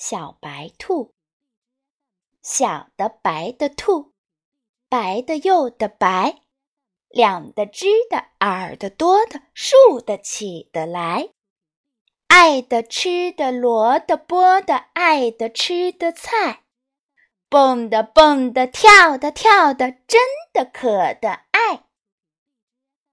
小白兔，小的白的兔，白的又的白，两的只的耳的多的竖的起的来，爱的吃的萝的剥的爱的吃的菜，蹦的蹦的跳的跳的真的渴的。